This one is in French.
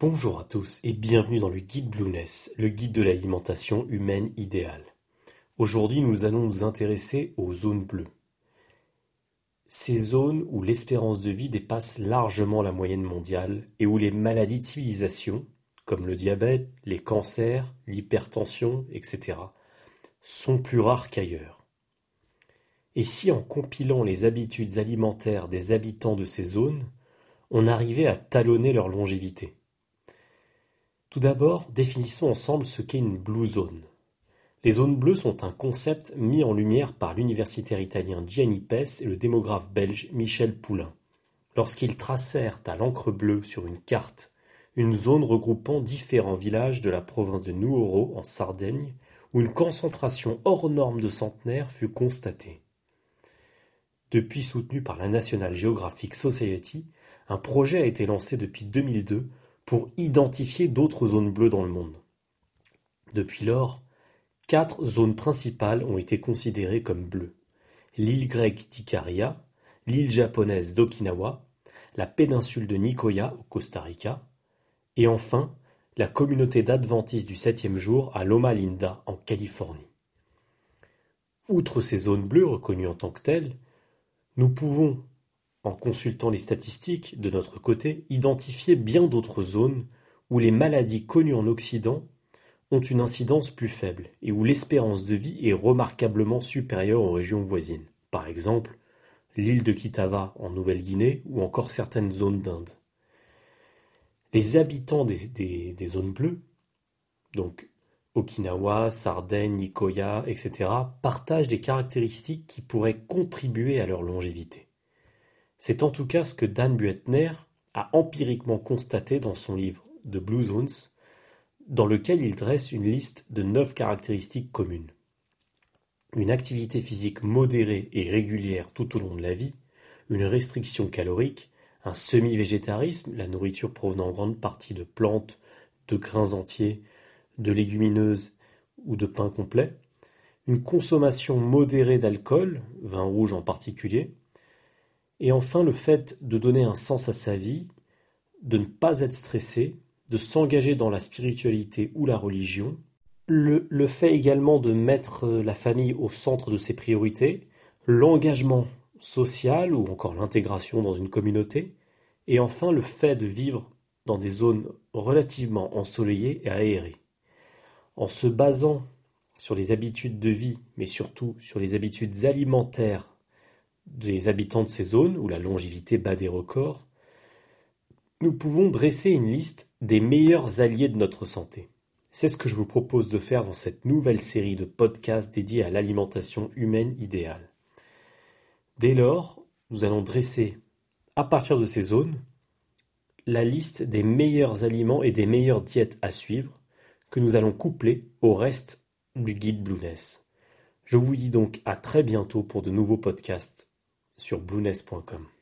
Bonjour à tous et bienvenue dans le guide Blueness, le guide de l'alimentation humaine idéale. Aujourd'hui, nous allons nous intéresser aux zones bleues. Ces zones où l'espérance de vie dépasse largement la moyenne mondiale et où les maladies de civilisation, comme le diabète, les cancers, l'hypertension, etc., sont plus rares qu'ailleurs. Et si en compilant les habitudes alimentaires des habitants de ces zones, on arrivait à talonner leur longévité? Tout d'abord, définissons ensemble ce qu'est une Blue Zone. Les zones bleues sont un concept mis en lumière par l'universitaire italien Gianni Pes et le démographe belge Michel Poulain, lorsqu'ils tracèrent à l'encre bleue sur une carte une zone regroupant différents villages de la province de Nuoro en Sardaigne, où une concentration hors norme de centenaires fut constatée. Depuis soutenu par la National Geographic Society, un projet a été lancé depuis 2002 pour identifier d'autres zones bleues dans le monde. Depuis lors, quatre zones principales ont été considérées comme bleues. L'île grecque d'Ikaria, l'île japonaise d'Okinawa, la péninsule de Nicoya au Costa Rica, et enfin la communauté d'adventistes du septième jour à Loma Linda en Californie. Outre ces zones bleues reconnues en tant que telles, nous pouvons en consultant les statistiques, de notre côté, identifier bien d'autres zones où les maladies connues en Occident ont une incidence plus faible et où l'espérance de vie est remarquablement supérieure aux régions voisines. Par exemple, l'île de Kitava en Nouvelle-Guinée ou encore certaines zones d'Inde. Les habitants des, zones bleues, donc Okinawa, Sardaigne, Nicoya, etc., partagent des caractéristiques qui pourraient contribuer à leur longévité. C'est en tout cas ce que Dan Buettner a empiriquement constaté dans son livre The Blue Zones, dans lequel il dresse une liste de neuf caractéristiques communes. Une activité physique modérée et régulière tout au long de la vie, une restriction calorique, un semi-végétarisme, la nourriture provenant en grande partie de plantes, de grains entiers, de légumineuses ou de pain complet, une consommation modérée d'alcool, vin rouge en particulier, et enfin le fait de donner un sens à sa vie, de ne pas être stressé, de s'engager dans la spiritualité ou la religion, le, fait également de mettre la famille au centre de ses priorités, l'engagement social ou encore l'intégration dans une communauté, et enfin le fait de vivre dans des zones relativement ensoleillées et aérées. En se basant sur les habitudes de vie, mais surtout sur les habitudes alimentaires des habitants de ces zones où la longévité bat des records, nous pouvons dresser une liste des meilleurs alliés de notre santé. C'est ce que je vous propose de faire dans cette nouvelle série de podcasts dédiés à l'alimentation humaine idéale. Dès lors, nous allons dresser, à partir de ces zones, la liste des meilleurs aliments et des meilleures diètes à suivre que nous allons coupler au reste du guide Blueness. Je vous dis donc à très bientôt pour de nouveaux podcasts sur blueness.com.